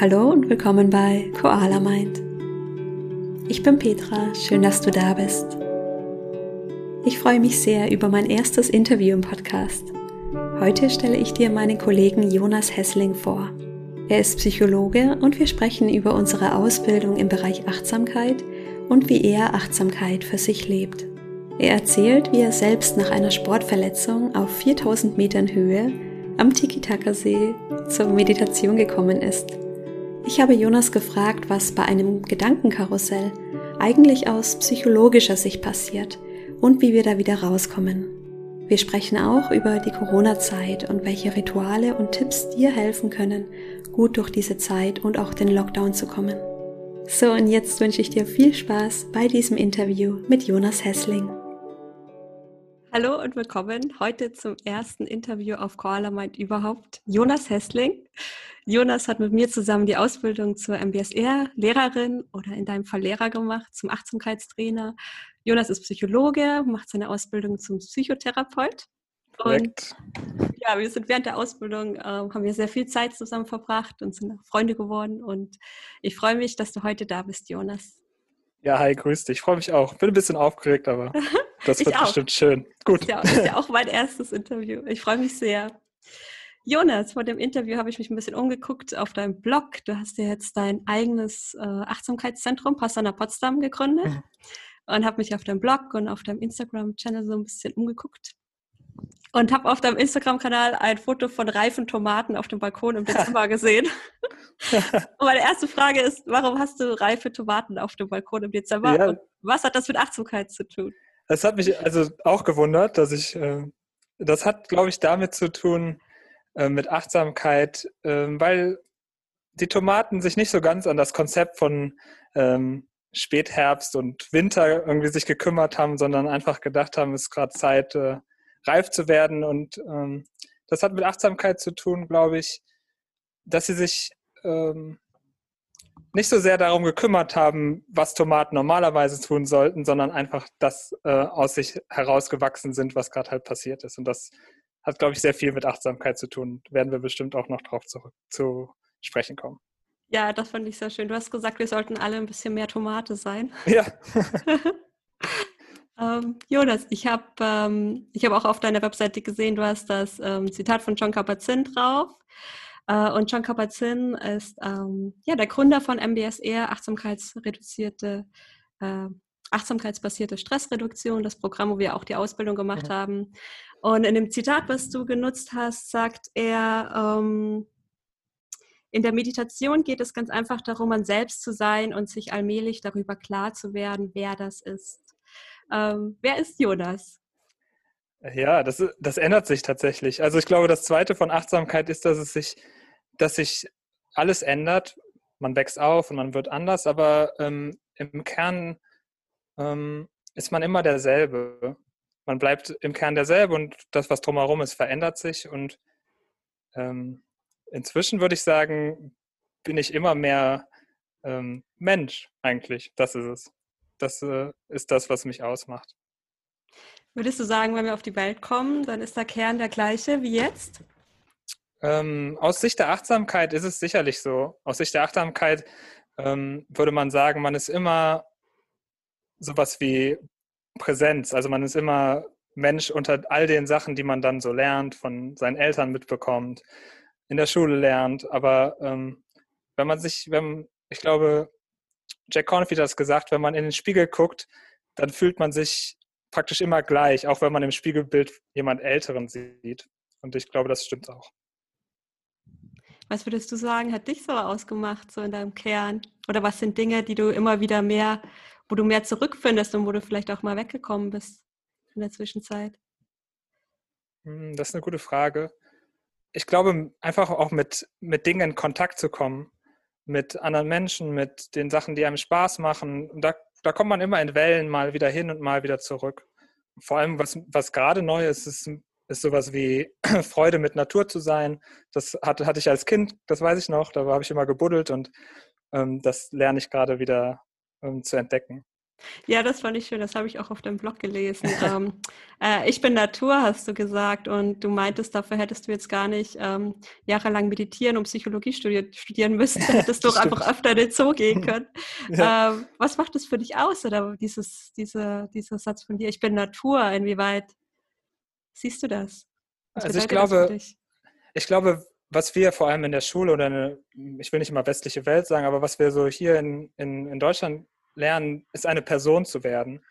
Hallo und willkommen bei Koala Mind. Ich bin Petra, schön, dass du da bist. Ich freue mich sehr über mein erstes Interview im Podcast. Heute stelle ich dir meinen Kollegen Jonas Hessling vor. Er ist Psychologe und wir sprechen über unsere Ausbildung im Bereich Achtsamkeit und wie er Achtsamkeit für sich lebt. Er erzählt, wie er selbst nach einer Sportverletzung auf 4000 Metern Höhe am Tiki-Taka-See zur Meditation gekommen ist ich habe Jonas gefragt, was bei einem Gedankenkarussell eigentlich aus psychologischer Sicht passiert und wie wir da wieder rauskommen. Wir sprechen auch über die Corona-Zeit und welche Rituale und Tipps dir helfen können, gut durch diese Zeit und auch den Lockdown zu kommen. So, und jetzt wünsche ich dir viel Spaß bei diesem Interview mit Jonas Hessling. Hallo und willkommen heute zum ersten Interview auf Koala Mind überhaupt. Jonas Hessling. Jonas hat mit mir zusammen die Ausbildung zur MBSR-Lehrerin oder in deinem Fall Lehrer gemacht, zum Achtsamkeitstrainer. Jonas ist Psychologe, macht seine Ausbildung zum Psychotherapeut. Und ja, wir sind während der Ausbildung, äh, haben wir sehr viel Zeit zusammen verbracht und sind Freunde geworden. Und ich freue mich, dass du heute da bist, Jonas. Ja, hi, grüß dich. Ich freue mich auch. Bin ein bisschen aufgeregt, aber das wird bestimmt schön. Gut. Ja, ist ja auch mein erstes Interview. Ich freue mich sehr. Jonas, vor dem Interview habe ich mich ein bisschen umgeguckt auf deinem Blog. Du hast ja jetzt dein eigenes äh, Achtsamkeitszentrum Passana Potsdam gegründet mhm. und habe mich auf deinem Blog und auf deinem Instagram-Channel so ein bisschen umgeguckt und habe auf deinem Instagram-Kanal ein Foto von reifen Tomaten auf dem Balkon im Dezember gesehen. und meine erste Frage ist, warum hast du reife Tomaten auf dem Balkon im Dezember ja. und was hat das mit Achtsamkeit zu tun? Das hat mich also auch gewundert, dass ich, äh, das hat, glaube ich, damit zu tun, äh, mit Achtsamkeit, äh, weil die Tomaten sich nicht so ganz an das Konzept von ähm, Spätherbst und Winter irgendwie sich gekümmert haben, sondern einfach gedacht haben, es ist gerade Zeit, äh, reif zu werden. Und ähm, das hat mit Achtsamkeit zu tun, glaube ich, dass sie sich ähm, nicht so sehr darum gekümmert haben, was Tomaten normalerweise tun sollten, sondern einfach das äh, aus sich herausgewachsen sind, was gerade halt passiert ist. Und das hat, glaube ich, sehr viel mit Achtsamkeit zu tun. Werden wir bestimmt auch noch drauf zu, zu sprechen kommen. Ja, das fand ich sehr schön. Du hast gesagt, wir sollten alle ein bisschen mehr Tomate sein. Ja. ähm, Jonas, ich habe ähm, hab auch auf deiner Webseite gesehen, du hast das ähm, Zitat von John Kabat-Zinn drauf. Äh, und John Kabat-Zinn ist ähm, ja, der Gründer von MBSR, achtsamkeitsreduzierte äh, achtsamkeitsbasierte Stressreduktion, das Programm, wo wir auch die Ausbildung gemacht mhm. haben. Und in dem Zitat, was du genutzt hast, sagt er, ähm, in der Meditation geht es ganz einfach darum, man selbst zu sein und sich allmählich darüber klar zu werden, wer das ist. Ähm, wer ist Jonas? Ja, das, das ändert sich tatsächlich. Also ich glaube, das Zweite von Achtsamkeit ist, dass es sich, dass sich alles ändert. Man wächst auf und man wird anders, aber ähm, im Kern ähm, ist man immer derselbe. Man bleibt im Kern derselbe und das, was drumherum ist, verändert sich. Und ähm, inzwischen würde ich sagen, bin ich immer mehr ähm, Mensch eigentlich. Das ist es. Das äh, ist das, was mich ausmacht. Würdest du sagen, wenn wir auf die Welt kommen, dann ist der Kern der gleiche wie jetzt? Ähm, aus Sicht der Achtsamkeit ist es sicherlich so. Aus Sicht der Achtsamkeit ähm, würde man sagen, man ist immer sowas wie Präsenz. Also man ist immer Mensch unter all den Sachen, die man dann so lernt, von seinen Eltern mitbekommt, in der Schule lernt. Aber ähm, wenn man sich, wenn, ich glaube, Jack Cornfield hat es gesagt, wenn man in den Spiegel guckt, dann fühlt man sich praktisch immer gleich, auch wenn man im Spiegelbild jemand Älteren sieht. Und ich glaube, das stimmt auch. Was würdest du sagen, hat dich so ausgemacht, so in deinem Kern? Oder was sind Dinge, die du immer wieder mehr wo du mehr zurückfindest und wo du vielleicht auch mal weggekommen bist in der Zwischenzeit? Hm, das ist eine gute Frage. Ich glaube, einfach auch mit, mit Dingen in Kontakt zu kommen, mit anderen Menschen, mit den Sachen, die einem Spaß machen. Da, da kommt man immer in Wellen mal wieder hin und mal wieder zurück. Vor allem, was, was gerade neu ist, ist, ist sowas wie Freude mit Natur zu sein. Das hatte, hatte ich als Kind, das weiß ich noch, da habe ich immer gebuddelt und ähm, das lerne ich gerade wieder ähm, zu entdecken. Ja, das fand ich schön. Das habe ich auch auf deinem Blog gelesen. ähm, äh, ich bin Natur, hast du gesagt. Und du meintest, dafür hättest du jetzt gar nicht ähm, jahrelang meditieren und Psychologie studiert, studieren müssen. Da hättest du auch einfach öfter in den Zoo gehen können. Ja. Ähm, was macht das für dich aus? Oder dieses, diese, dieser Satz von dir, ich bin Natur, inwieweit siehst du das? Was also ich glaube, ich glaube, was wir vor allem in der Schule oder eine, ich will nicht immer westliche Welt sagen, aber was wir so hier in, in, in Deutschland lernen, ist eine Person zu werden.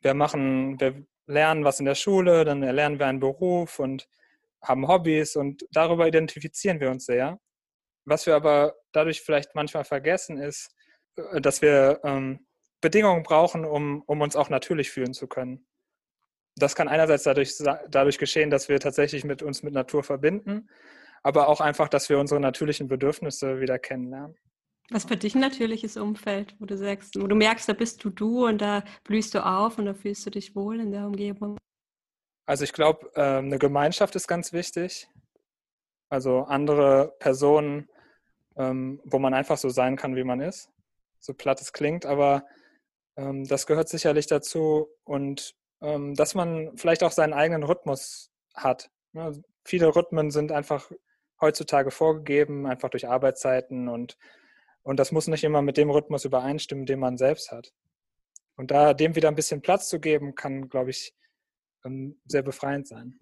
Wir machen, wir lernen was in der Schule, dann erlernen wir einen Beruf und haben Hobbys und darüber identifizieren wir uns sehr. Was wir aber dadurch vielleicht manchmal vergessen, ist, äh, dass wir ähm, Bedingungen brauchen, um, um uns auch natürlich fühlen zu können. Das kann einerseits dadurch, dadurch geschehen, dass wir tatsächlich mit uns mit Natur verbinden, aber auch einfach, dass wir unsere natürlichen Bedürfnisse wieder kennenlernen. Was für dich ein natürliches Umfeld, wo du sagst, wo du merkst, da bist du du und da blühst du auf und da fühlst du dich wohl in der Umgebung? Also ich glaube, ähm, eine Gemeinschaft ist ganz wichtig. Also andere Personen, ähm, wo man einfach so sein kann, wie man ist. So platt es klingt, aber ähm, das gehört sicherlich dazu. Und dass man vielleicht auch seinen eigenen Rhythmus hat. Ne? Viele Rhythmen sind einfach heutzutage vorgegeben, einfach durch Arbeitszeiten und und das muss nicht immer mit dem Rhythmus übereinstimmen, den man selbst hat. Und da dem wieder ein bisschen Platz zu geben, kann, glaube ich, ähm, sehr befreiend sein.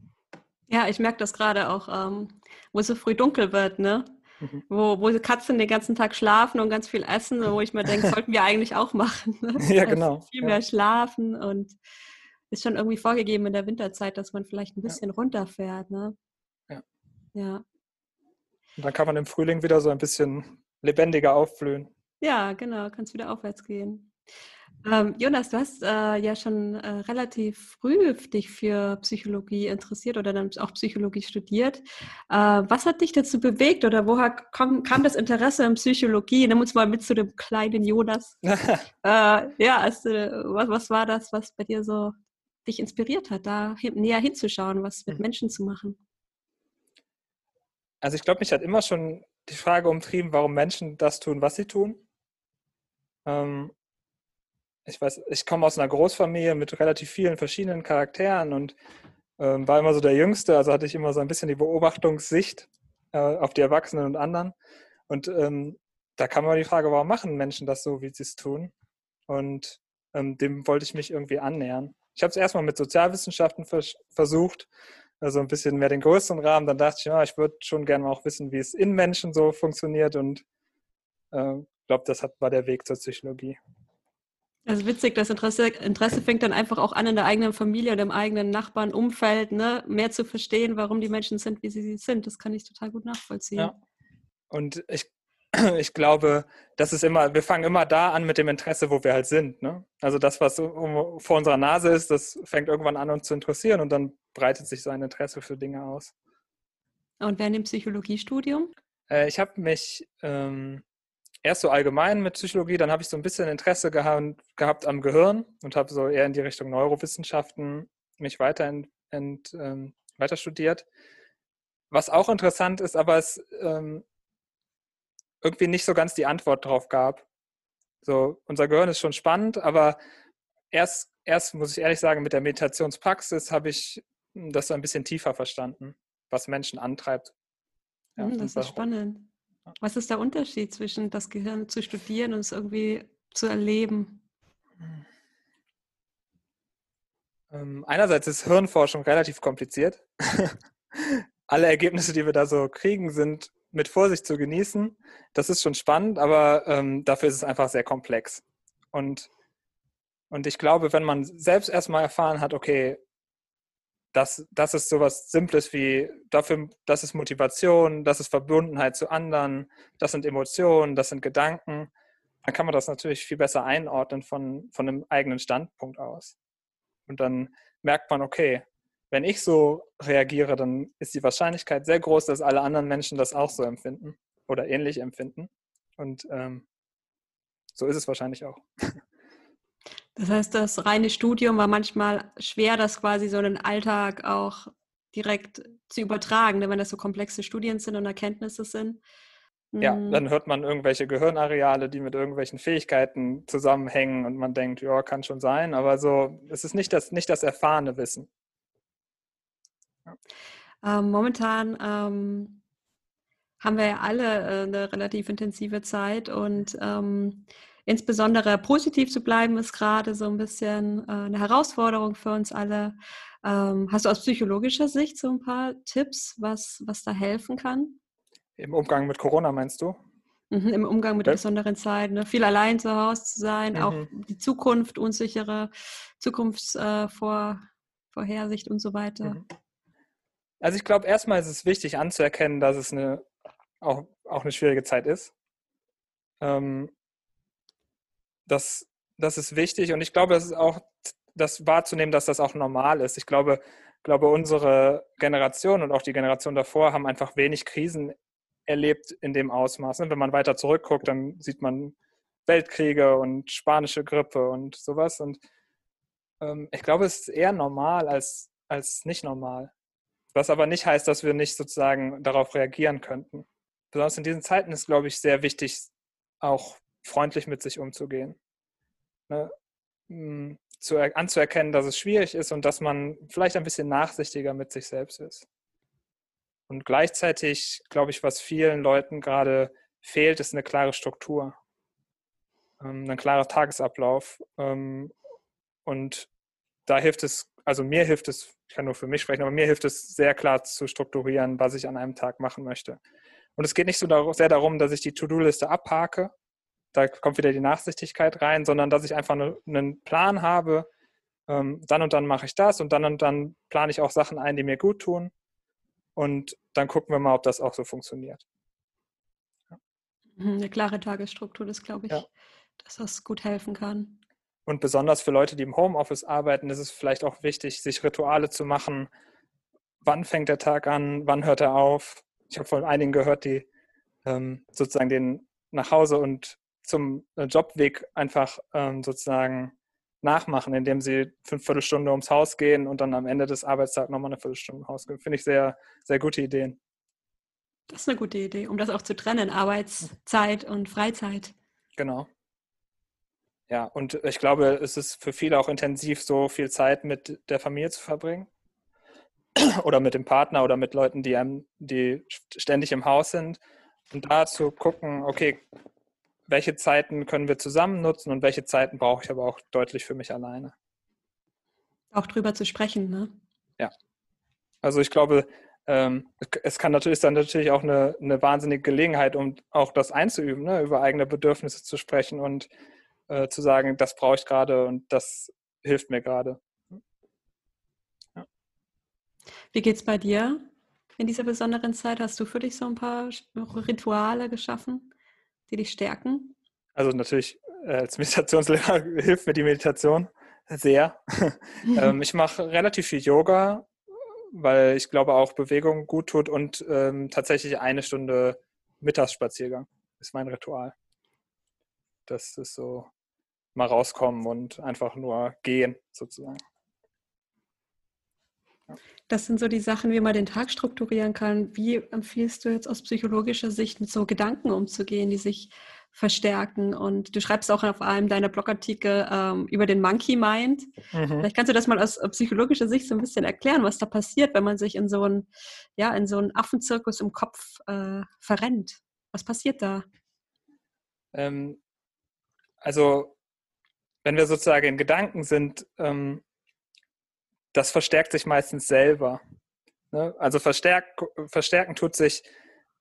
Ja, ich merke das gerade auch, ähm, wo es so früh dunkel wird, ne? Mhm. Wo, wo Katzen den ganzen Tag schlafen und ganz viel essen, wo ich mir denke, sollten wir eigentlich auch machen. Ne? Ja, also genau. viel mehr schlafen und ist schon irgendwie vorgegeben in der Winterzeit, dass man vielleicht ein bisschen ja. runterfährt, ne? Ja. Ja. Und dann kann man im Frühling wieder so ein bisschen lebendiger aufblühen. Ja, genau, kannst wieder aufwärts gehen. Ähm, Jonas, du hast äh, ja schon äh, relativ früh dich für Psychologie interessiert oder dann auch Psychologie studiert. Äh, was hat dich dazu bewegt oder woher kam, kam, das Interesse in Psychologie? Nimm uns mal mit zu dem kleinen Jonas. Äh, ja, also, was, was, war das, was bei dir so dich inspiriert hat, da hin, näher hinzuschauen, was mit hm. Menschen zu machen? Also ich glaube, mich hat immer schon die Frage umtrieben, warum Menschen das tun, was sie tun. Ähm, ich weiß, ich komme aus einer Großfamilie mit relativ vielen verschiedenen Charakteren und ähm, war immer so der Jüngste, also hatte ich immer so ein bisschen die Beobachtungssicht äh, auf die Erwachsenen und anderen. Und ähm, da kam immer die Frage, warum machen Menschen das so, wie sie es tun? Und ähm, dem wollte ich mich irgendwie annähern. Ich habe es erstmal mit Sozialwissenschaften vers versucht also ein bisschen mehr den größeren Rahmen. Dann dachte ich, ja, ich würde schon gerne auch wissen, wie es in Menschen so funktioniert und äh, glaube, das hat, war der Weg zur Psychologie. Also witzig, das Interesse, Interesse fängt dann einfach auch an in der eigenen Familie oder im eigenen Nachbarn, Umfeld, ne? mehr zu verstehen, warum die Menschen sind, wie sie sind. Das kann ich total gut nachvollziehen. Ja. Und ich ich glaube, das ist immer, wir fangen immer da an mit dem Interesse, wo wir halt sind. Ne? Also das, was vor unserer Nase ist, das fängt irgendwann an, uns zu interessieren und dann breitet sich so ein Interesse für Dinge aus. Und während dem Psychologiestudium? Äh, ich habe mich ähm, erst so allgemein mit Psychologie, dann habe ich so ein bisschen Interesse gehabt, gehabt am Gehirn und habe so eher in die Richtung Neurowissenschaften mich weiter, ent, ent, ähm, weiter studiert. Was auch interessant ist, aber es ähm, irgendwie nicht so ganz die Antwort drauf gab. So, unser Gehirn ist schon spannend, aber erst, erst muss ich ehrlich sagen, mit der Meditationspraxis habe ich das so ein bisschen tiefer verstanden, was Menschen antreibt. Ja, hm, das ist spannend. Was ist der Unterschied zwischen das Gehirn zu studieren und es irgendwie zu erleben? Ähm, einerseits ist Hirnforschung relativ kompliziert. Alle Ergebnisse, die wir da so kriegen, sind mit Vorsicht zu genießen. Das ist schon spannend, aber ähm, dafür ist es einfach sehr komplex. Und, und ich glaube, wenn man selbst erstmal erfahren hat, okay, das, das ist sowas Simples wie, dafür, das ist Motivation, das ist Verbundenheit zu anderen, das sind Emotionen, das sind Gedanken, dann kann man das natürlich viel besser einordnen von, von einem eigenen Standpunkt aus. Und dann merkt man, okay, wenn ich so reagiere, dann ist die Wahrscheinlichkeit sehr groß, dass alle anderen Menschen das auch so empfinden oder ähnlich empfinden. Und ähm, so ist es wahrscheinlich auch. Das heißt, das reine Studium war manchmal schwer, das quasi so in den Alltag auch direkt zu übertragen, ne, wenn das so komplexe Studien sind und Erkenntnisse sind. ja, mhm. dann hört man irgendwelche Gehirnareale, die mit irgendwelchen Fähigkeiten zusammenhängen und man denkt, ja, kann schon sein, aber so, es ist nicht das, nicht das erfahrene Wissen. Ähm, momentan ähm, haben wir ja alle äh, eine relativ intensive Zeit und ähm, insbesondere positiv zu bleiben ist gerade so ein bisschen äh, eine Herausforderung für uns alle. Ähm, hast du aus psychologischer Sicht so ein paar Tipps, was, was da helfen kann? Im Umgang mit Corona meinst du? Mhm, Im Umgang mit ja. der besonderen Zeit. Ne? Viel allein zu Hause zu sein, mhm. auch die Zukunft, unsichere Zukunftsvorhersicht äh, und so weiter. Mhm. Also ich glaube, erstmal ist es wichtig anzuerkennen, dass es eine, auch, auch eine schwierige Zeit ist. Ähm, das, das ist wichtig und ich glaube, es ist auch das wahrzunehmen, dass das auch normal ist. Ich glaube, glaube, unsere Generation und auch die Generation davor haben einfach wenig Krisen erlebt in dem Ausmaß. Ne? Wenn man weiter zurückguckt, dann sieht man Weltkriege und spanische Grippe und sowas. Und ähm, ich glaube, es ist eher normal als, als nicht normal. Was aber nicht heißt, dass wir nicht sozusagen darauf reagieren könnten. Besonders in diesen Zeiten ist, glaube ich, sehr wichtig, auch freundlich mit sich umzugehen. Ne? Hm, zu, anzuerkennen, dass es schwierig ist und dass man vielleicht ein bisschen nachsichtiger mit sich selbst ist. Und gleichzeitig, glaube ich, was vielen Leuten gerade fehlt, ist eine klare Struktur, ähm, ein klarer Tagesablauf. Ähm, und da hilft es, also mir hilft es, ich kann nur für mich sprechen, aber mir hilft es sehr klar zu strukturieren, was ich an einem Tag machen möchte. Und es geht nicht so sehr darum, dass ich die To-Do-Liste abhake, da kommt wieder die Nachsichtigkeit rein, sondern dass ich einfach einen Plan habe, ähm, dann und dann mache ich das und dann und dann plane ich auch Sachen ein, die mir gut tun. Und dann gucken wir mal, ob das auch so funktioniert. Ja. Mhm, eine klare Tagesstruktur, das glaube ich, ja. dass das gut helfen kann. Und besonders für Leute, die im Homeoffice arbeiten, ist es vielleicht auch wichtig, sich Rituale zu machen. Wann fängt der Tag an? Wann hört er auf? Ich habe von einigen gehört, die ähm, sozusagen den nach Hause und zum äh, Jobweg einfach ähm, sozusagen nachmachen, indem sie fünf Viertelstunde ums Haus gehen und dann am Ende des Arbeitstags nochmal eine Viertelstunde ums Haus gehen. Finde ich sehr, sehr gute Ideen. Das ist eine gute Idee, um das auch zu trennen, Arbeitszeit und Freizeit. Genau. Ja, und ich glaube, es ist für viele auch intensiv, so viel Zeit mit der Familie zu verbringen. Oder mit dem Partner oder mit Leuten, die einem, die ständig im Haus sind. Und da zu gucken, okay, welche Zeiten können wir zusammen nutzen und welche Zeiten brauche ich aber auch deutlich für mich alleine. Auch drüber zu sprechen, ne? Ja. Also ich glaube, ähm, es kann natürlich ist dann natürlich auch eine, eine wahnsinnige Gelegenheit, um auch das einzuüben, ne? über eigene Bedürfnisse zu sprechen und äh, zu sagen, das brauche ich gerade und das hilft mir gerade. Ja. Wie geht es bei dir in dieser besonderen Zeit? Hast du für dich so ein paar Rituale geschaffen? die dich stärken? Also natürlich äh, als Meditationslehrer hilft mir die Meditation sehr. ähm, ich mache relativ viel Yoga, weil ich glaube auch Bewegung gut tut und ähm, tatsächlich eine Stunde Mittagsspaziergang ist mein Ritual. Das ist so mal rauskommen und einfach nur gehen sozusagen. Das sind so die Sachen, wie man den Tag strukturieren kann. Wie empfiehlst du jetzt aus psychologischer Sicht mit so Gedanken umzugehen, die sich verstärken? Und du schreibst auch auf einem deiner Blogartikel ähm, über den Monkey Mind. Mhm. Vielleicht kannst du das mal aus psychologischer Sicht so ein bisschen erklären, was da passiert, wenn man sich in so einen, ja, in so einen Affenzirkus im Kopf äh, verrennt. Was passiert da? Ähm, also, wenn wir sozusagen in Gedanken sind, ähm, das verstärkt sich meistens selber. Ne? Also verstärk, verstärken tut sich,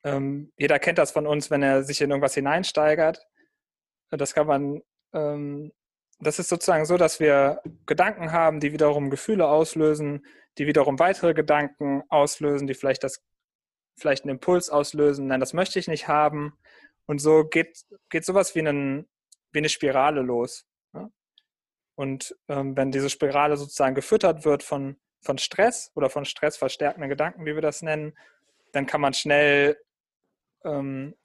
ähm, jeder kennt das von uns, wenn er sich in irgendwas hineinsteigert. Das kann man, ähm, das ist sozusagen so, dass wir Gedanken haben, die wiederum Gefühle auslösen, die wiederum weitere Gedanken auslösen, die vielleicht das, vielleicht einen Impuls auslösen, nein, das möchte ich nicht haben. Und so geht, geht sowas wie, einen, wie eine Spirale los. Und ähm, wenn diese Spirale sozusagen gefüttert wird von, von Stress oder von stressverstärkenden Gedanken, wie wir das nennen, dann kann man schnell ähm,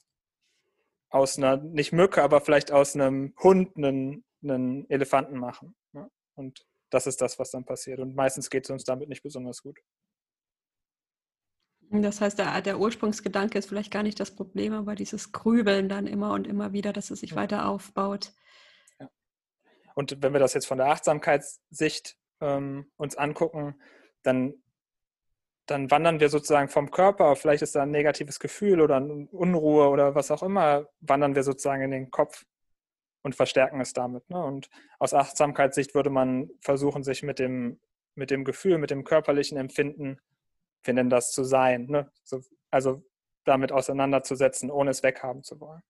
aus einer, nicht Mücke, aber vielleicht aus einem Hund einen, einen Elefanten machen. Ne? Und das ist das, was dann passiert. Und meistens geht es uns damit nicht besonders gut. Das heißt, der, der, Ursprungsgedanke ist vielleicht gar nicht das Problem, aber dieses Grübeln dann immer und immer wieder, dass es sich ja. weiter aufbaut. Und wenn wir das jetzt von der Achtsamkeitssicht ähm, uns angucken, dann, dann wandern wir sozusagen vom Körper, vielleicht ist da ein negatives Gefühl oder eine Unruhe oder was auch immer, wandern wir sozusagen in den Kopf und verstärken es damit. Ne? Und aus Achtsamkeitssicht würde man versuchen, sich mit dem, mit dem Gefühl, mit dem körperlichen Empfinden wir nennen das zu sein. Ne? So, also damit auseinanderzusetzen, ohne es weghaben zu wollen.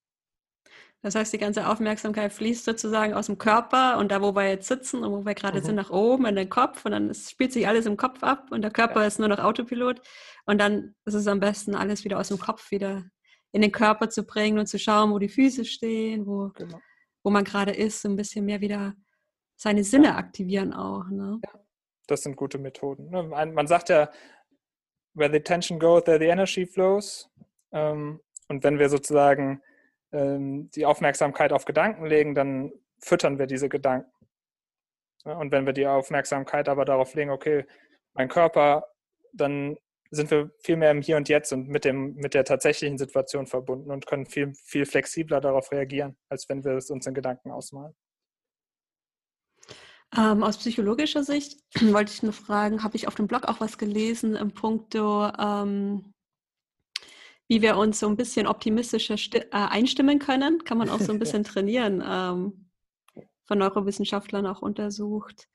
Das heißt, die ganze Aufmerksamkeit fließt sozusagen aus dem Körper und da, wo wir jetzt sitzen und wo wir gerade mhm. sind, nach oben in den Kopf und dann spielt sich alles im Kopf ab und der Körper ja. ist nur noch Autopilot und dann ist es am besten, alles wieder aus dem Kopf wieder in den Körper zu bringen und zu schauen, wo die Füße stehen, wo, genau. wo man gerade ist, ein bisschen mehr wieder seine Sinne ja. aktivieren auch. Ne? Ja, das sind gute Methoden. Ne? Man sagt ja, where the attention goes, there the energy flows. Ähm, und wenn wir sozusagen die Aufmerksamkeit auf Gedanken legen, dann füttern wir diese Gedanken. und wenn wir die Aufmerksamkeit aber darauf legen, okay, mein Körper, dann sind wir viel mehr im Hier und Jetzt und mit, dem, mit der tatsächlichen Situation verbunden und können viel, viel flexibler darauf reagieren, als wenn wir es uns in Gedanken ausmalen. Ähm, aus psychologischer Sicht wollte ich nur fragen, habe ich auf dem Blog auch was gelesen im Punkto, ähm, wie wir uns so ein bisschen optimistischer äh, einstimmen können? Kann man auch so ein bisschen trainieren, ähm, von Neurowissenschaftlern auch untersucht.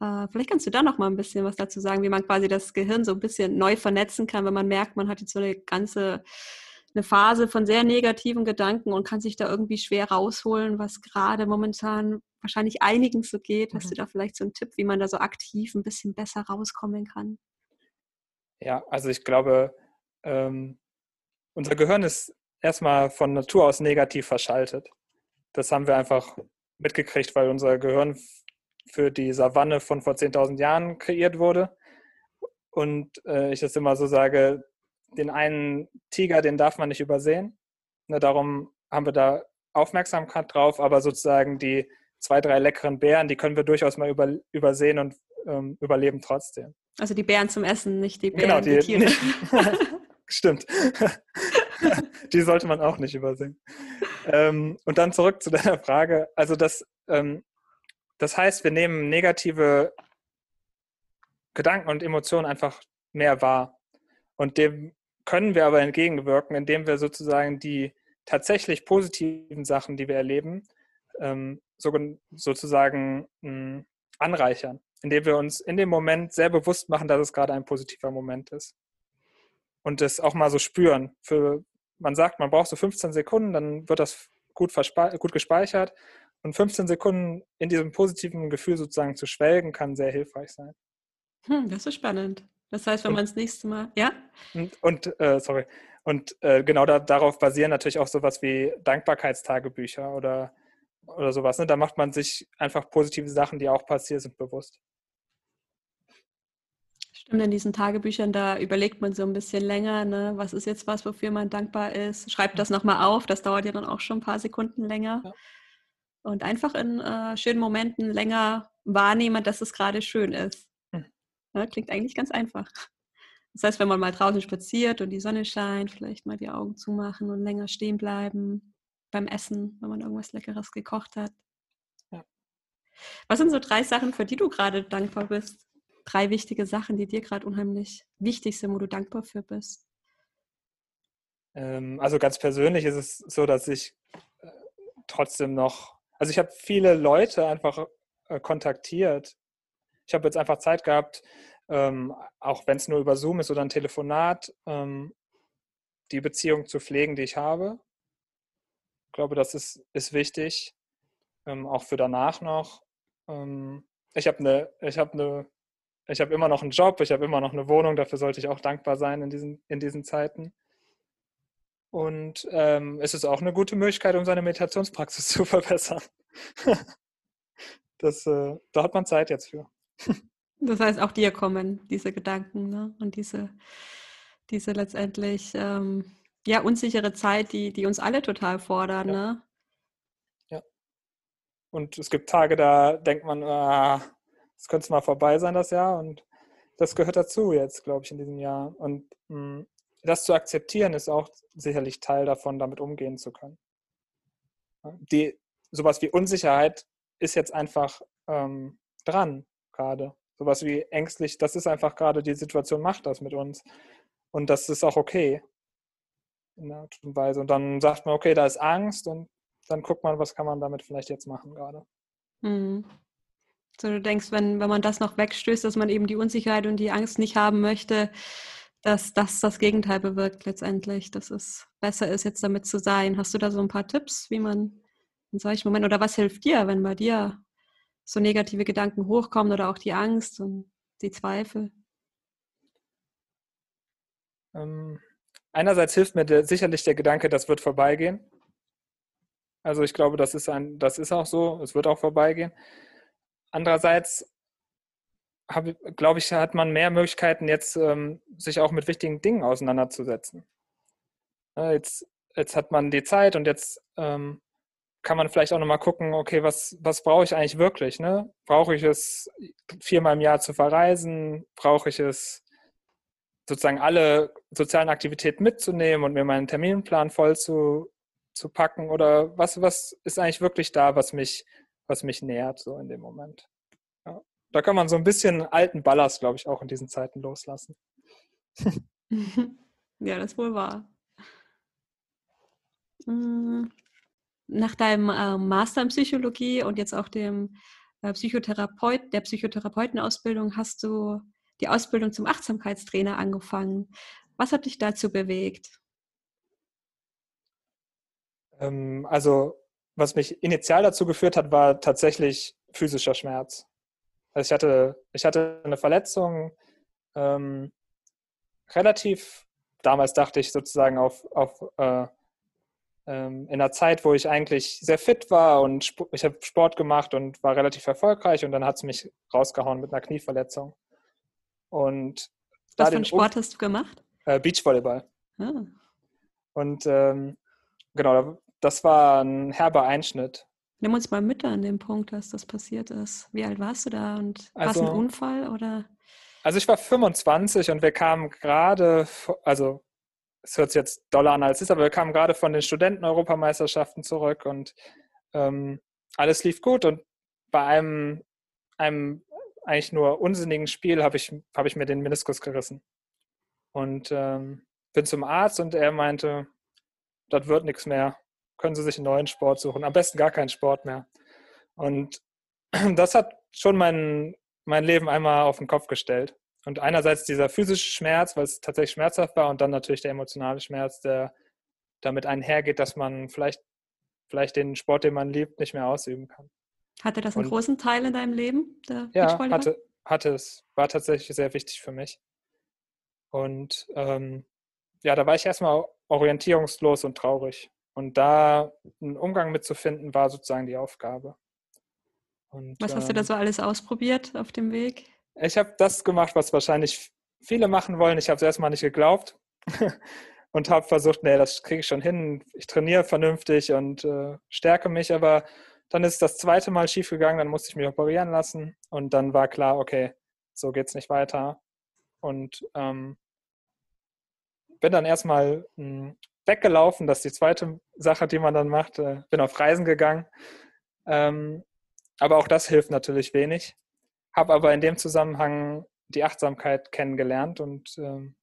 Äh, vielleicht kannst du da noch mal ein bisschen was dazu sagen, wie man quasi das Gehirn so ein bisschen neu vernetzen kann, wenn man merkt, man hat jetzt so eine ganze eine Phase von sehr negativen Gedanken und kann sich da irgendwie schwer rausholen, was gerade momentan wahrscheinlich einigen so geht. Mhm. Hast du da vielleicht so einen Tipp, wie man da so aktiv ein bisschen besser rauskommen kann? Ja, also ich glaube, ähm, unser Gehirn ist erstmal von Natur aus negativ verschaltet. Das haben wir einfach mitgekriegt, weil unser Gehirn für die Savanne von vor 10.000 Jahren kreiert wurde. Und äh, ich das immer so sage, den einen Tiger, den darf man nicht übersehen. Ne, darum haben wir da Aufmerksamkeit drauf, aber sozusagen die zwei, drei leckeren Beeren, die können wir durchaus mal über, übersehen und ähm, überleben trotzdem. Also die Beeren zum Essen, nicht die Beeren, genau, die, die Tiere. Stimmt. die sollte man auch nicht übersehen. Ähm, und dann zurück zu deiner Frage. Also das, ähm, das heißt, wir nehmen negative Gedanken und Emotionen einfach mehr wahr. Und dem können wir aber entgegenwirken, indem wir sozusagen die tatsächlich positiven Sachen, die wir erleben, ähm, so, sozusagen mh, hm, anreichern, indem wir uns in dem Moment sehr bewusst machen, dass es gerade ein positiver Moment ist. Und das auch mal so spüren. Für, man sagt, man braucht so 15 Sekunden, dann wird das gut, gut gespeichert. Und 15 Sekunden in diesem positiven Gefühl sozusagen zu schwelgen, kann sehr hilfreich sein. Hm, das ist spannend. Das heißt, wenn man das nächste Mal, ja? Und, und äh, sorry. Und äh, genau da, darauf basieren natürlich auch sowas wie Dankbarkeitstagebücher oder oder sowas. Ne? Da macht man sich einfach positive Sachen, die auch passiert sind, bewusst. Stimmt, in diesen Tagebüchern, da überlegt man so ein bisschen länger, ne? was ist jetzt was, wofür man dankbar ist. Schreibt das nochmal auf, das dauert ja dann auch schon ein paar Sekunden länger. Ja. Und einfach in äh, schönen Momenten länger wahrnehmen, dass es gerade schön ist. Hm. Ja, klingt eigentlich ganz einfach. Das heißt, wenn man mal draußen spaziert und die Sonne scheint, vielleicht mal die Augen zumachen und länger stehen bleiben beim Essen, wenn man irgendwas Leckeres gekocht hat. Ja. Was sind so drei Sachen, für die du gerade dankbar bist? Drei wichtige Sachen, die dir gerade unheimlich wichtig sind, wo du dankbar für bist? Ähm, also ganz persönlich ist es so, dass ich äh, trotzdem noch, also ich habe viele Leute einfach äh, kontaktiert. Ich habe jetzt einfach Zeit gehabt, ähm, auch wenn es nur über Zoom ist oder ein Telefonat, ähm, die Beziehung zu pflegen, die ich habe glaube, das ist, ist wichtig, auch für danach noch. Ich habe eine, ich habe eine, ich habe immer noch einen Job, ich habe immer noch eine Wohnung, dafür sollte ich auch dankbar sein in diesen, in diesen Zeiten. Und ähm, es ist auch eine gute Möglichkeit, um seine Meditationspraxis zu verbessern. das, äh, da hat man Zeit jetzt für. Das heißt, auch dir kommen diese Gedanken ne? und diese, diese letztendlich ähm, ja, unsichere Zeit, die, die uns alle total fordern. Ja. Ne? ja. Und es gibt Tage, da denkt man, ah, es könnte mal vorbei sein, das Jahr. Und das gehört dazu jetzt, glaube ich, in diesem Jahr. Und mh, hm, das zu akzeptieren ist auch sicherlich Teil davon, damit umgehen zu können. Die, sowas wie Unsicherheit ist jetzt einfach ähm, dran gerade. Sowas wie ängstlich, das ist einfach gerade die Situation, macht das mit uns. Und das ist auch okay. In der Art und Weise. Und dann sagt man, okay, da ist Angst und dann guckt man, was kann man damit vielleicht jetzt machen gerade. Mhm. So, du denkst, wenn, wenn man das noch wegstößt, dass man eben die Unsicherheit und die Angst nicht haben möchte, dass das das Gegenteil bewirkt letztendlich, dass es besser ist, jetzt damit zu sein. Hast du da so ein paar Tipps, wie man in solchen Momenten, oder was hilft dir, wenn bei dir so negative Gedanken hochkommen oder auch die Angst und die Zweifel? Ähm, einerseits hilft mir der, sicherlich der Gedanke, das wird vorbeigehen. Also ich glaube, das ist ein, das ist auch so, es wird auch vorbeigehen. Andererseits glaube ich, hat man mehr Möglichkeiten, jetzt ähm, sich auch mit wichtigen Dingen auseinanderzusetzen. Ja, jetzt, jetzt hat man die Zeit und jetzt ähm, kann man vielleicht auch nochmal gucken, okay, was, was brauche ich eigentlich wirklich? Ne? Brauche ich es viermal im Jahr zu verreisen? Brauche ich es sozusagen alle sozialen Aktivitäten mitzunehmen und mir meinen Terminplan voll zu, zu packen? Oder was, was ist eigentlich wirklich da, was mich, was mich nährt, so in dem Moment? Ja. Da kann man so ein bisschen alten Ballast, glaube ich, auch in diesen Zeiten loslassen. ja, das wohl wahr. Hm, nach deinem äh, Master in Psychologie und jetzt auch dem äh, Psychotherapeut, der Psychotherapeutenausbildung hast du die Ausbildung zum Achtsamkeitstrainer angefangen. Was hat dich dazu bewegt? Ähm, also, was mich initial dazu geführt hat, war tatsächlich physischer Schmerz. Also ich hatte, ich hatte eine Verletzung, ähm, relativ, damals dachte ich sozusagen auf, auf äh, ähm, in einer Zeit, wo ich eigentlich sehr fit war und Sp ich habe Sport gemacht und war relativ erfolgreich und dann hat es mich rausgehauen mit einer Knieverletzung. Und Was für einen Sport hast du gemacht? Äh, Beachvolleyball. Ah. Und ähm, genau, das war ein herber Einschnitt. Nimm uns mal mit an dem Punkt, dass das passiert ist. Wie alt warst du da und war es ein also Unfall oder? Also ich war 25 und wir kamen gerade, also es hört sich jetzt doller an als es ist, aber wir kamen gerade von den Studenten-Europameisterschaften zurück und ähm, alles lief gut und bei einem, einem eigentlich nur unsinnigen Spiel habe ich, hab ich mir den Meniskus gerissen. Und ähm, bin zum Arzt und er meinte, das wird nichts mehr können sie sich einen neuen Sport suchen. Am besten gar keinen Sport mehr. Und das hat schon mein, mein Leben einmal auf den Kopf gestellt. Und einerseits dieser physische Schmerz, weil es tatsächlich schmerzhaft war, und dann natürlich der emotionale Schmerz, der damit einhergeht, dass man vielleicht, vielleicht den Sport, den man liebt, nicht mehr ausüben kann. Hatte das einen und, großen Teil in deinem Leben? ja, hatte, hatte es. War tatsächlich sehr wichtig für mich. Und ähm, ja, da war ich erstmal orientierungslos und traurig. Und da einen Umgang mitzufinden, war sozusagen die Aufgabe. Und, was hast ähm, du da ähm, so alles ausprobiert auf dem Weg? Ich habe das gemacht, was wahrscheinlich viele machen wollen. Ich habe es erstmal nicht geglaubt und habe versucht, nee, das kriege ich schon hin. Ich trainiere vernünftig und äh, stärke mich, aber dann ist das zweite Mal schiefgegangen, dann musste ich mich operieren lassen und dann war klar, okay, so geht es nicht weiter. Und ähm, bin dann erstmal hm, weggelaufen. Das ist die zweite Sache, die man dann macht. Äh, bin auf Reisen gegangen. Ähm, aber auch das hilft natürlich wenig. Habe aber in dem Zusammenhang die Achtsamkeit kennengelernt und ähm,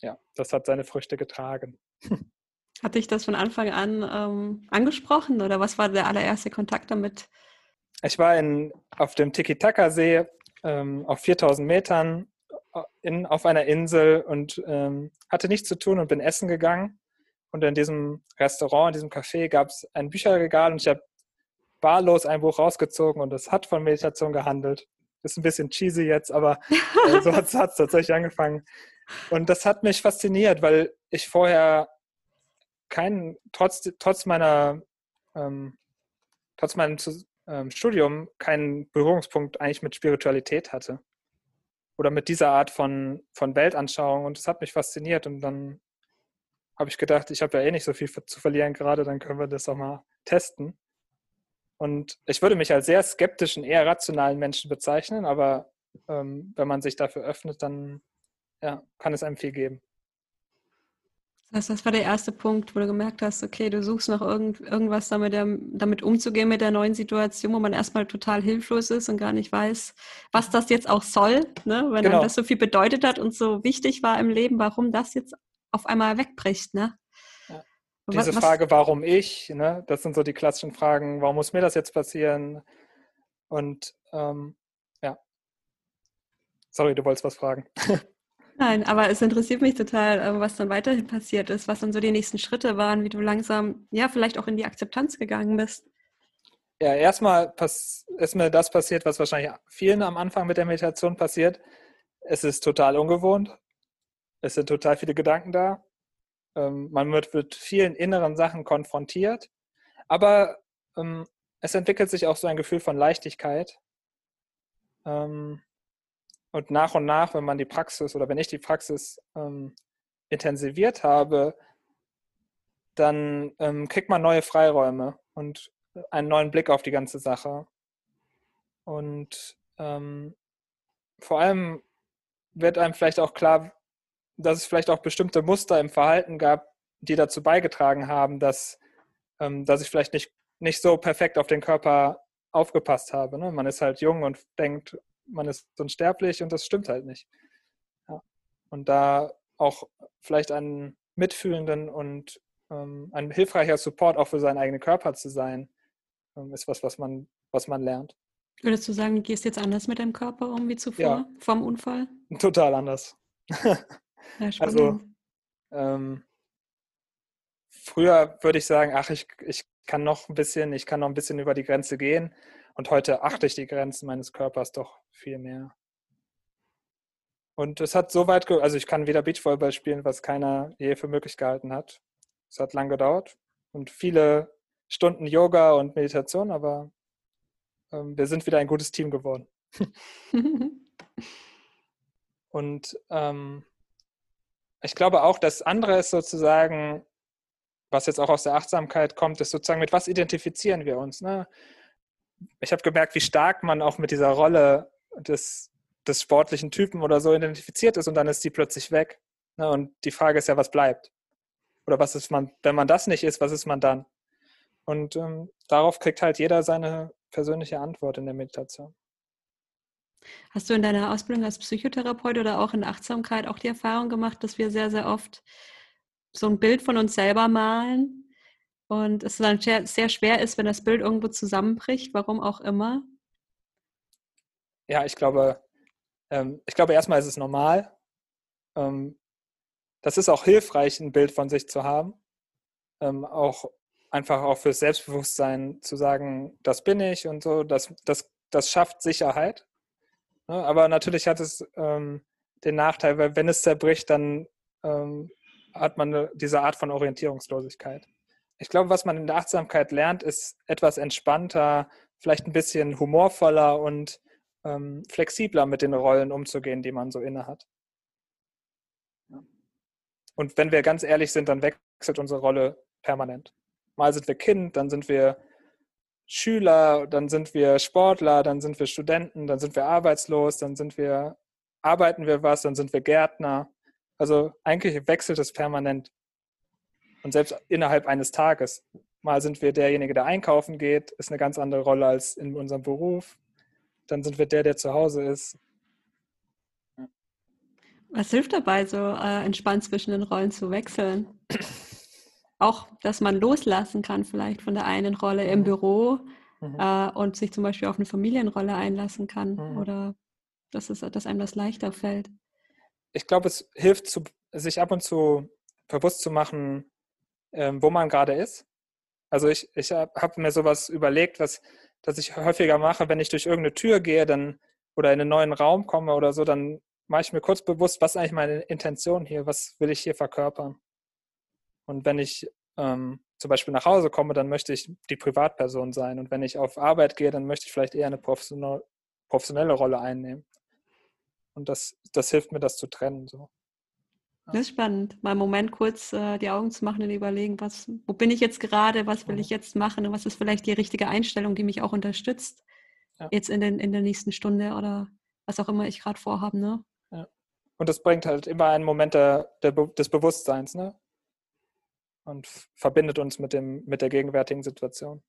ja, das hat seine Früchte getragen. Hat dich das von Anfang an ähm, angesprochen oder was war der allererste Kontakt damit? Ich war in, auf dem Tiki-Taka-See ähm, auf 4000 Metern äh, in, auf einer Insel und ähm, hatte nichts zu tun und bin essen gegangen. Und in diesem Restaurant, in diesem Café gab es ein Bücherregal und ich habe wahllos ein Buch rausgezogen und es hat von Meditation gehandelt. Ist ein bisschen cheesy jetzt, aber äh, so hat es tatsächlich angefangen. Und das hat mich fasziniert, weil ich vorher keinen, trotz, trotz meiner, ähm, trotz meinem ähm, Studium keinen Berührungspunkt eigentlich mit Spiritualität hatte. Oder mit dieser Art von, von Weltanschauung. Und es hat mich fasziniert. Und dann habe ich gedacht, ich habe ja eh nicht so viel zu verlieren gerade, dann können wir das auch mal testen. Und ich würde mich als sehr skeptischen, eher rationalen Menschen bezeichnen, aber ähm, wenn man sich dafür öffnet, dann ja, kann es einem viel geben. Das, das war der erste Punkt, wo du gemerkt hast, okay, du suchst noch irgend, irgendwas damit, damit umzugehen mit der neuen Situation, wo man erstmal total hilflos ist und gar nicht weiß, was das jetzt auch soll, ne? wenn genau. das so viel bedeutet hat und so wichtig war im Leben, warum das jetzt auf einmal wegbricht. Ne? Ja. Diese was, Frage, warum ich, ne? das sind so die klassischen Fragen, warum muss mir das jetzt passieren? Und ähm, ja. Sorry, du wolltest was fragen. Nein, aber es interessiert mich total, äh, was dann weiterhin passiert ist, was dann so die nächsten Schritte waren, wie du langsam, ja, vielleicht auch in die Akzeptanz gegangen bist. Ja, erstmal ist mir das passiert, was wahrscheinlich vielen am Anfang mit der Meditation passiert. Es ist total ungewohnt. Es sind total viele Gedanken da. Ähm, man wird mit vielen inneren Sachen konfrontiert. Aber ähm, es entwickelt sich auch so ein Gefühl von Leichtigkeit. Ähm, und nach und nach, wenn man die Praxis oder wenn ich die Praxis ähm, intensiviert habe, dann ähm, kriegt man neue Freiräume und einen neuen Blick auf die ganze Sache. Und ähm, vor allem wird einem vielleicht auch klar, dass es vielleicht auch bestimmte Muster im Verhalten gab, die dazu beigetragen haben, dass, ähm, dass ich vielleicht nicht, nicht so perfekt auf den Körper aufgepasst habe. Ne? Man ist halt jung und denkt, man ist unsterblich und das stimmt halt nicht. Ja. Und da auch vielleicht einen mitfühlenden und ähm, ein hilfreicher Support auch für seinen eigenen Körper zu sein, ähm, ist was, was man, was man lernt. Würdest du sagen, du gehst jetzt anders mit deinem Körper um wie zuvor, ja. vom Unfall? Total anders. ja, also ähm, früher würde ich sagen, ach, ich, ich kann noch ein bisschen, ich kann noch ein bisschen über die Grenze gehen. Und heute achte ich die Grenzen meines Körpers doch viel mehr. Und es hat so weit, also ich kann wieder Beachvolleyball spielen, was keiner je für möglich gehalten hat. Es hat lang gedauert und viele Stunden Yoga und Meditation, aber ähm, wir sind wieder ein gutes Team geworden. und ähm, ich glaube auch, das andere ist sozusagen, was jetzt auch aus der Achtsamkeit kommt, ist sozusagen, mit was identifizieren wir uns. Ne? ich habe gemerkt, wie stark man auch mit dieser Rolle des, des sportlichen Typen oder so identifiziert ist und dann ist die plötzlich weg. Ne? Und die Frage ist ja, was bleibt? Oder was ist man, wenn man das nicht ist, was ist man dann? Und ähm, darauf kriegt halt jeder seine persönliche Antwort in der Meditation. Hast du in deiner Ausbildung als Psychotherapeut oder auch in Achtsamkeit auch die Erfahrung gemacht, dass wir sehr, sehr oft so ein Bild von uns selber malen und es dann sehr schwer ist, wenn das Bild irgendwo zusammenbricht, warum auch immer? Ja, ich glaube, ähm, ich glaube erstmal ist es normal. Ähm, das ist auch hilfreich, ein Bild von sich zu haben. Ähm, auch einfach auch fürs Selbstbewusstsein zu sagen, das bin ich und so, das, das, das schafft Sicherheit. Ne? Aber natürlich hat es ähm, den Nachteil, weil wenn es zerbricht, dann ähm, hat man diese Art von Orientierungslosigkeit ich glaube, was man in der Achtsamkeit lernt, ist etwas entspannter, vielleicht ein bisschen humorvoller und ähm, flexibler mit den Rollen umzugehen, die man so inne hat. Und wenn wir ganz ehrlich sind, dann wechselt unsere Rolle permanent. Mal sind wir Kind, dann sind wir Schüler, dann sind wir Sportler, dann sind wir Studenten, dann sind wir arbeitslos, dann sind wir, arbeiten wir was, dann sind wir Gärtner. Also eigentlich wechselt es permanent. Und selbst innerhalb eines Tages. Mal sind wir derjenige, der einkaufen geht, ist eine ganz andere Rolle als in unserem Beruf. Dann sind wir der, der zu Hause ist. Was hilft dabei, so äh, entspannt zwischen den Rollen zu wechseln? Auch, dass man loslassen kann, vielleicht von der einen Rolle im mhm. Büro mhm. äh, und sich zum Beispiel auf eine Familienrolle einlassen kann mhm. oder dass, es, dass einem das leichter fällt. Ich glaube, es hilft, zu, sich ab und zu bewusst zu machen, ähm, wo man gerade ist. Also ich, ich habe hab mir sowas überlegt, was dass ich häufiger mache, wenn ich durch irgendeine Tür gehe dann, oder in einen neuen Raum komme oder so, dann mache ich mir kurz bewusst, was ist eigentlich meine Intention hier, was will ich hier verkörpern. Und wenn ich ähm, zum Beispiel nach Hause komme, dann möchte ich die Privatperson sein. Und wenn ich auf Arbeit gehe, dann möchte ich vielleicht eher eine professionelle Rolle einnehmen. Und das, das hilft mir, das zu trennen. So. Das ist spannend, mal einen Moment kurz äh, die Augen zu machen und überlegen, was, wo bin ich jetzt gerade, was will ich jetzt machen und was ist vielleicht die richtige Einstellung, die mich auch unterstützt, ja. jetzt in, den, in der nächsten Stunde oder was auch immer ich gerade vorhabe. Ne? Ja. Und das bringt halt immer einen Moment der, der, des Bewusstseins. Ne? Und verbindet uns mit, dem, mit der gegenwärtigen Situation.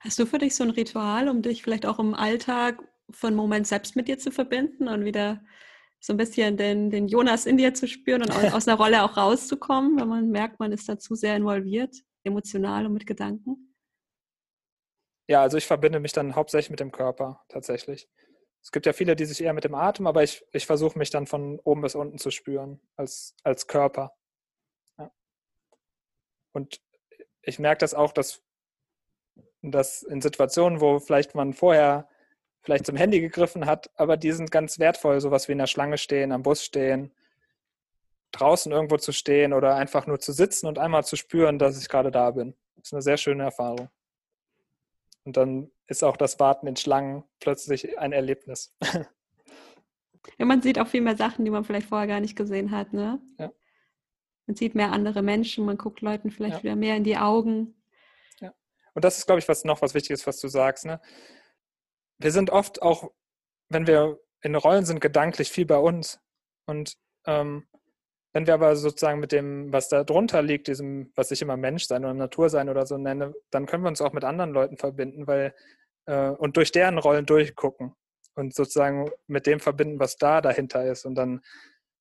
Hast du für dich so ein Ritual, um dich vielleicht auch im Alltag für einen Moment selbst mit dir zu verbinden und wieder so ein bisschen den, den Jonas in dir zu spüren und aus, aus einer Rolle auch rauszukommen, wenn man merkt, man ist da zu sehr involviert, emotional und mit Gedanken? Ja, also ich verbinde mich dann hauptsächlich mit dem Körper tatsächlich. Es gibt ja viele, die sich eher mit dem Atem, aber ich, ich versuche mich dann von oben bis unten zu spüren als, als Körper. Und ich merke das auch, dass, dass in Situationen, wo vielleicht man vorher vielleicht zum Handy gegriffen hat, aber die sind ganz wertvoll, sowas wie in der Schlange stehen, am Bus stehen, draußen irgendwo zu stehen oder einfach nur zu sitzen und einmal zu spüren, dass ich gerade da bin. Das ist eine sehr schöne Erfahrung. Und dann ist auch das Warten in Schlangen plötzlich ein Erlebnis. Ja, man sieht auch viel mehr Sachen, die man vielleicht vorher gar nicht gesehen hat. Ne? Ja. Man sieht mehr andere Menschen, man guckt Leuten vielleicht ja. wieder mehr in die Augen. Ja. Und das ist, glaube ich, was noch was Wichtiges, was du sagst. Ne? Wir sind oft auch, wenn wir in Rollen sind, gedanklich viel bei uns. Und ähm, wenn wir aber sozusagen mit dem, was da drunter liegt, diesem, was ich immer Mensch sein oder Natur sein oder so nenne, dann können wir uns auch mit anderen Leuten verbinden, weil äh, und durch deren Rollen durchgucken und sozusagen mit dem verbinden, was da dahinter ist. Und dann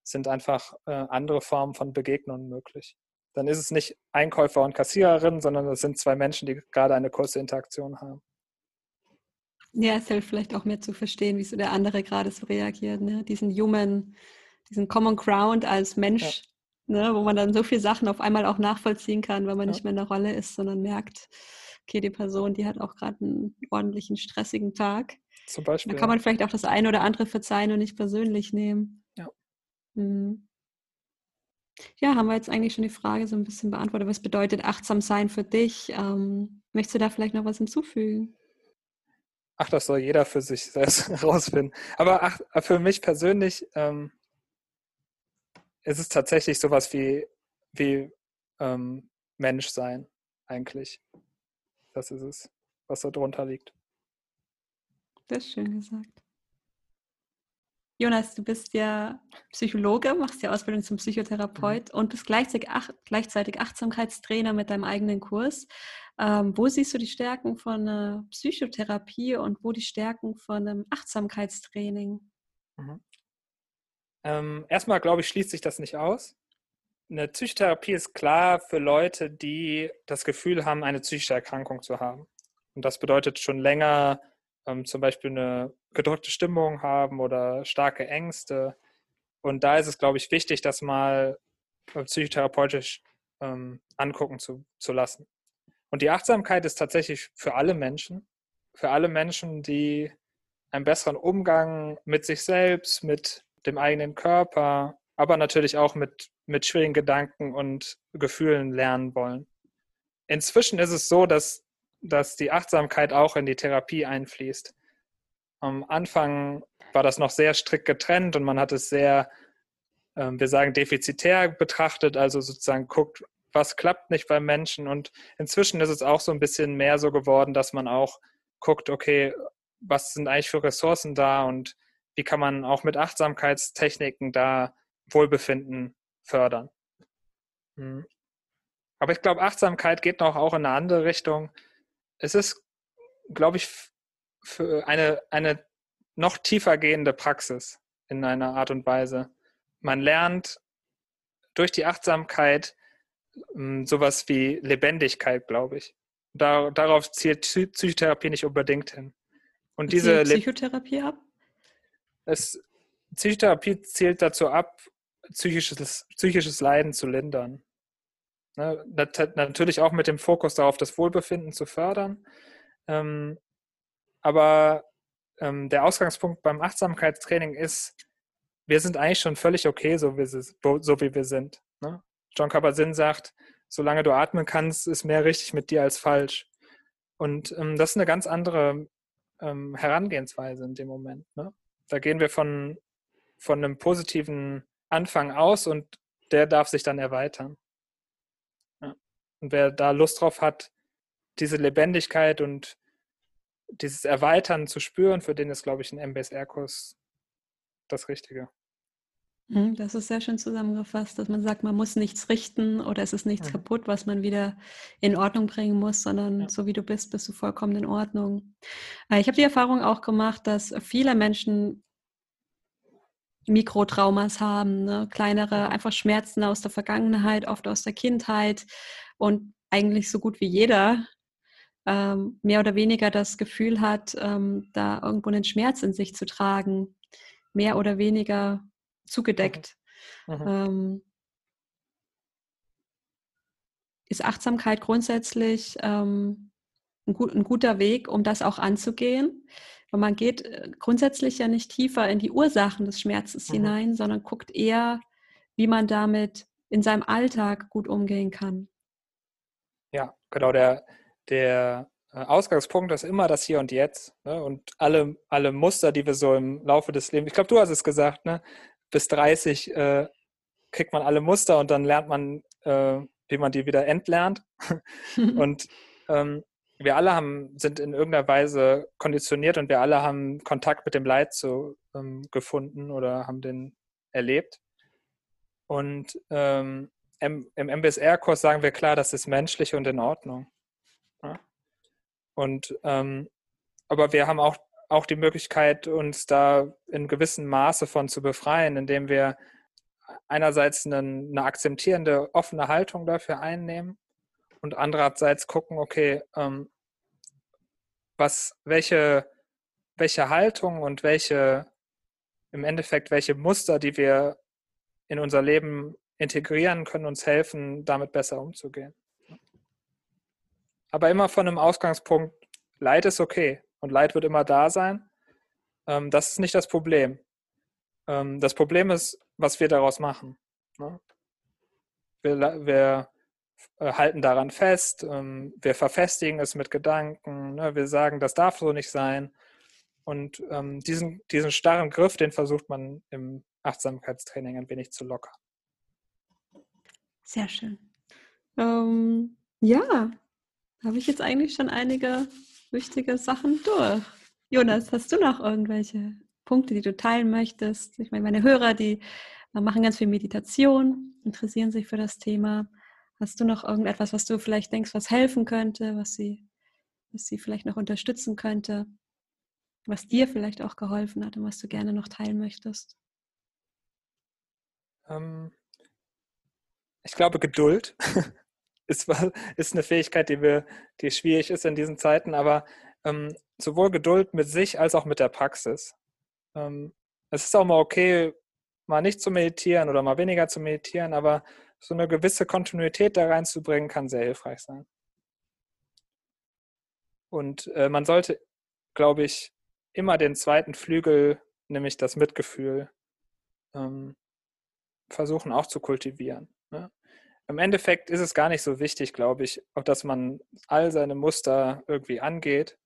sind einfach äh, andere Formen von Begegnungen möglich. Dann ist es nicht Einkäufer und Kassiererin, sondern es sind zwei Menschen, die gerade eine kurze Interaktion haben. Ja, es hilft vielleicht auch mehr zu verstehen, wie so der andere gerade so reagiert. Ne? Diesen Human diesen Common Ground als Mensch, ja. ne, wo man dann so viele Sachen auf einmal auch nachvollziehen kann, weil man ja. nicht mehr in der Rolle ist, sondern merkt, okay, die Person, die hat auch gerade einen ordentlichen, stressigen Tag. Zum Beispiel. Da kann man vielleicht auch das eine oder andere verzeihen und nicht persönlich nehmen. Ja. Mhm. Ja, haben wir jetzt eigentlich schon die Frage so ein bisschen beantwortet. Was bedeutet achtsam sein für dich? Ähm, möchtest du da vielleicht noch was hinzufügen? Ach, das soll jeder für sich selbst herausfinden. Aber ach, für mich persönlich ähm, es ist tatsächlich sowas wie, wie ähm, Mensch sein, eigentlich. Das ist es, was da drunter liegt. Das ist schön gesagt. Jonas, du bist ja Psychologe, machst ja Ausbildung zum Psychotherapeut mhm. und bist gleichzeitig, ach, gleichzeitig Achtsamkeitstrainer mit deinem eigenen Kurs. Ähm, wo siehst du die Stärken von äh, Psychotherapie und wo die Stärken von einem Achtsamkeitstraining? Mhm. Ähm, erstmal, glaube ich, schließt sich das nicht aus. Eine Psychotherapie ist klar für Leute, die das Gefühl haben, eine psychische Erkrankung zu haben. Und das bedeutet schon länger ähm, zum Beispiel eine gedrückte Stimmung haben oder starke Ängste. Und da ist es, glaube ich, wichtig, das mal äh, psychotherapeutisch ähm, angucken zu, zu lassen. Und die Achtsamkeit ist tatsächlich für alle Menschen, für alle Menschen, die einen besseren Umgang mit sich selbst, mit dem eigenen Körper, aber natürlich auch mit, mit schwierigen Gedanken und Gefühlen lernen wollen. Inzwischen ist es so, dass, dass die Achtsamkeit auch in die Therapie einfließt. Am Anfang war das noch sehr strikt getrennt und man hat es sehr, äh, wir sagen, defizitär betrachtet, also sozusagen guckt, was klappt nicht beim Menschen. Und inzwischen ist es auch so ein bisschen mehr so geworden, dass man auch guckt, okay, was sind eigentlich für Ressourcen da und wie kann man auch mit Achtsamkeitstechniken da Wohlbefinden fördern. Hm. Aber ich glaube, Achtsamkeit geht noch auch in eine andere Richtung. Es ist, glaube ich, für eine, eine noch tiefer gehende Praxis in einer Art und Weise. Man lernt durch die Achtsamkeit hm, sowas wie Lebendigkeit, glaube ich. Da, darauf zielt Psychotherapie nicht unbedingt hin. Und diese Psychotherapie ab? es, Psychotherapie zielt dazu ab, psychisches, psychisches Leiden zu lindern. Ne, natürlich auch mit dem Fokus darauf, das Wohlbefinden zu fördern. Ähm, aber ähm, der Ausgangspunkt beim Achtsamkeitstraining ist, wir sind eigentlich schon völlig okay, so wie, so wie wir sind. Ne? John Kabat-Zinn sagt, solange du atmen kannst, ist mehr richtig mit dir als falsch. Und ähm, das ist eine ganz andere ähm, Herangehensweise in dem Moment. Ne? Da gehen wir von, von einem positiven Anfang aus und der darf sich dann erweitern. Ja. Und wer da Lust drauf hat, diese Lebendigkeit und dieses Erweitern zu spüren, für den ist, glaube ich, ein MBSR-Kurs das Richtige. Mhm, das ist sehr schön zusammengefasst, dass man sagt, man muss nichts richten oder es ist nichts mhm. kaputt, was man wieder in Ordnung bringen muss, sondern ja. so wie du bist, bist du vollkommen in Ordnung. Äh, ich habe die Erfahrung auch gemacht, dass viele Menschen Mikrotraumas haben, ne? kleinere einfach Schmerzen aus der Vergangenheit, oft aus der Kindheit und eigentlich so gut wie jeder ähm, mehr oder weniger das Gefühl hat, ähm, da irgendwo einen Schmerz in sich zu tragen, mehr oder weniger zugedeckt. Mhm. Mhm. Ähm, ist Achtsamkeit grundsätzlich ähm, ein, gut, ein, guter Weg, um das auch anzugehen? Weil man geht äh, grundsätzlich ja nicht tiefer in die Ursachen des Schmerzes mhm. hinein, sondern guckt eher, wie man damit in seinem Alltag gut umgehen kann. Ja, genau. Der, der äh, Ausgangspunkt ist immer das Hier und Jetzt. Ne? Und alle, alle Muster, die wir so im Laufe des Lebens, ich glaube, du hast es gesagt, ne? bis 30 äh, kriegt man alle Muster und dann lernt man, äh, wie man die wieder entlernt. und ähm, wir alle haben, sind in irgendeiner Weise konditioniert und wir alle haben Kontakt mit dem Leid so ähm, gefunden oder haben den erlebt. Und ähm, im, im MBSR-Kurs sagen wir klar, das ist menschlich und in Ordnung. Ja? Und ähm, aber wir haben auch auch die Möglichkeit, uns da in gewissem Maße von zu befreien, indem wir einerseits eine, eine akzeptierende, offene Haltung dafür einnehmen und andererseits gucken, okay, ähm, was, welche, welche Haltung und welche, im Endeffekt, welche Muster, die wir in unser Leben integrieren, können uns helfen, damit besser umzugehen. Aber immer von einem Ausgangspunkt, Leid ist okay und Leid wird immer da sein. Ähm, das ist nicht das Problem. Ähm, das Problem ist, was wir daraus machen. Ne? Wir, wir äh, halten daran fest, ähm, wir verfestigen es mit Gedanken, ne? wir sagen, das darf so nicht sein. Und diesen, diesen starren Griff, den versucht man im Achtsamkeitstraining ein wenig zu lockern. Sehr schön. Ähm, ja, habe ich jetzt eigentlich schon einige wichtige Sachen durch. Jonas, hast du noch irgendwelche Punkte, die du teilen möchtest? Ich meine, meine Hörer, die äh, machen ganz viel Meditation, interessieren sich für das Thema. Hast du noch irgendetwas, was du vielleicht denkst, was helfen könnte, was sie, was sie vielleicht noch unterstützen könnte, was dir vielleicht auch geholfen hat und was du gerne noch teilen möchtest? Ähm, ich glaube, Geduld ist, ist eine Fähigkeit, die, wir, die schwierig ist in diesen Zeiten, aber ähm, sowohl Geduld mit sich als auch mit der Praxis. Ähm, es ist auch mal okay, mal nicht zu meditieren oder mal weniger zu meditieren, aber so eine gewisse Kontinuität da reinzubringen, kann sehr hilfreich sein. Und äh, man sollte, glaube ich, immer den zweiten Flügel, nämlich das Mitgefühl, ähm, versuchen auch zu kultivieren. Ne? im Endeffekt ist es gar nicht so wichtig, glaube ich, ob dass man all seine Muster irgendwie angeht,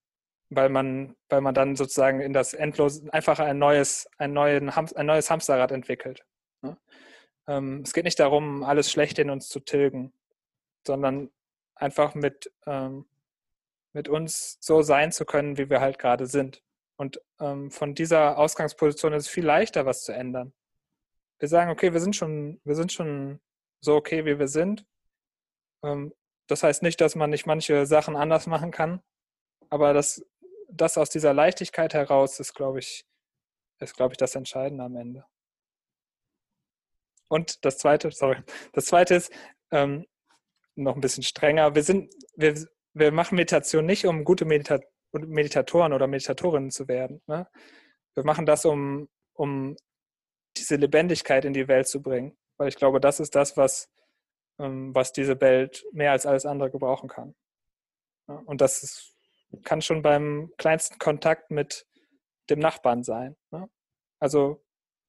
weil man, weil man dann sozusagen in das Endlose einfach ein neues, ein, neuen, ein neues Hamsterrad entwickelt. Ne? Ähm, es geht nicht darum, alles Schlechte in uns zu tilgen, sondern einfach mit, ähm, mit uns so sein zu können, wie wir halt gerade sind. Und ähm, von dieser Ausgangsposition ist es viel leichter, was zu ändern. Wir sagen, okay, wir sind schon, wir sind schon so okay, wie wir sind. Ähm, das heißt nicht, dass man nicht manche Sachen anders machen kann, aber das, das aus dieser Leichtigkeit heraus ist, glaube ich, ist, glaube ich, das Entscheidende am Ende. Und das zweite, sorry, das zweite ist ähm, noch ein bisschen strenger. Wir sind, wir, wir machen Meditation nicht, um gute Medita Meditatoren oder Meditatorinnen zu werden. Ne? Wir machen das, um, um diese Lebendigkeit in die Welt zu bringen weil ich glaube, das ist das, was, ähm, was diese Welt mehr als alles andere gebrauchen kann. und das ist, kann schon beim kleinsten Kontakt mit dem Nachbarn sein. Ne? Also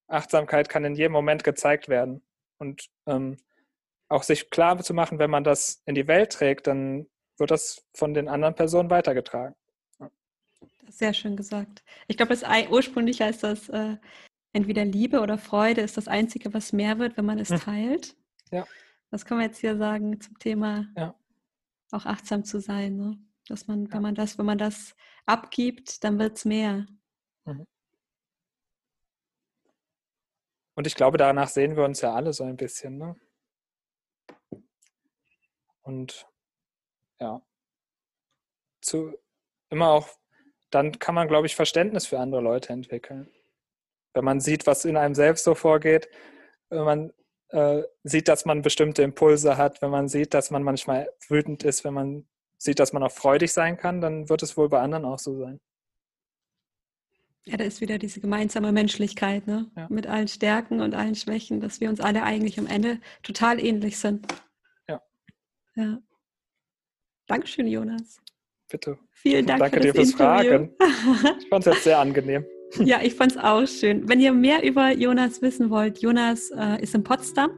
Achtsamkeit kann in jedem Moment gezeigt werden. Und ähm, auch sich klar zu machen, wenn man das in die Welt trägt, dann wird das von den anderen Personen weitergetragen. Sehr schön gesagt. Ich glaube, ursprünglich heißt das äh, entweder Liebe oder Freude ist das Einzige, was mehr wird, wenn man es hm. teilt. Ja. Das können wir jetzt hier sagen zum Thema ja. auch achtsam zu sein. Ne? Dass man, wenn man das, wenn man das abgibt, dann wird es mehr. Mhm. und ich glaube, danach sehen wir uns ja alle so ein bisschen. Ne? Und ja, zu, immer auch, dann kann man, glaube ich, Verständnis für andere Leute entwickeln. Wenn man sieht, was in einem selbst so vorgeht, wenn man äh, sieht, dass man bestimmte Impulse hat, wenn man sieht, dass man manchmal wütend ist, wenn man sieht, dass man auch freudig sein kann, dann wird es wohl bei anderen auch so sein. Ja, da ist wieder diese gemeinsame Menschlichkeit, ne? Ja. Mit allen Stärken und allen Schwächen, dass wir uns alle eigentlich am Ende total ähnlich sind. Ja. Ja. Dankeschön, Jonas. Bitte. Vielen Dank Danke für dir fürs Interview. Fragen. Ich fand es jetzt sehr angenehm. Ja, ich fand es auch schön. Wenn ihr mehr über Jonas wissen wollt, Jonas äh, ist in Potsdam,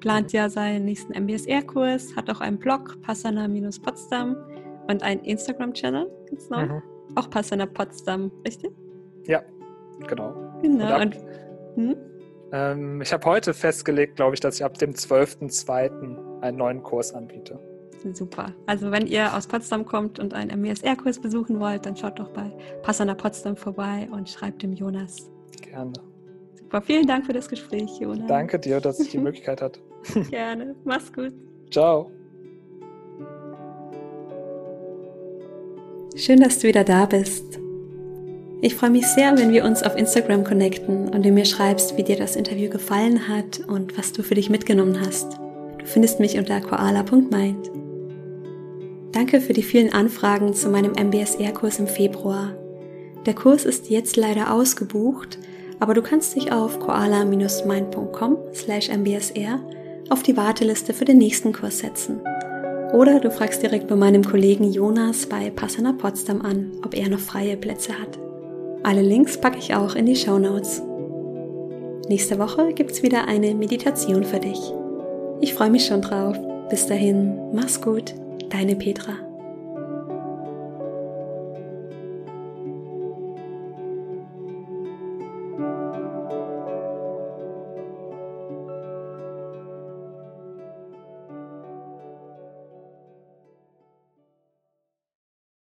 plant ja seinen nächsten MBSR-Kurs, hat auch einen Blog, Passana-Potsdam und einen Instagram-Channel, ganz neu. Mhm. Auch Passana Potsdam, richtig? Ja, genau. Genau. Ab, und, hm? ähm, ich habe heute festgelegt, glaube ich, dass ich ab dem 12.02. einen neuen Kurs anbiete. Super. Also wenn ihr aus Potsdam kommt und einen MESR-Kurs besuchen wollt, dann schaut doch bei Passana Potsdam vorbei und schreibt dem Jonas. Gerne. Super. Vielen Dank für das Gespräch, Jonas. Danke dir, dass ich die Möglichkeit hatte. Gerne. Mach's gut. Ciao. Schön, dass du wieder da bist. Ich freue mich sehr, wenn wir uns auf Instagram connecten und du mir schreibst, wie dir das Interview gefallen hat und was du für dich mitgenommen hast. Du findest mich unter koala.mind. Danke für die vielen Anfragen zu meinem MBSR-Kurs im Februar. Der Kurs ist jetzt leider ausgebucht, aber du kannst dich auf koala-mind.com slash mbsr auf die Warteliste für den nächsten Kurs setzen. Oder du fragst direkt bei meinem Kollegen Jonas bei Passana Potsdam an, ob er noch freie Plätze hat. Alle Links packe ich auch in die Show Notes. Nächste Woche gibt's wieder eine Meditation für dich. Ich freue mich schon drauf. Bis dahin, mach's gut, deine Petra.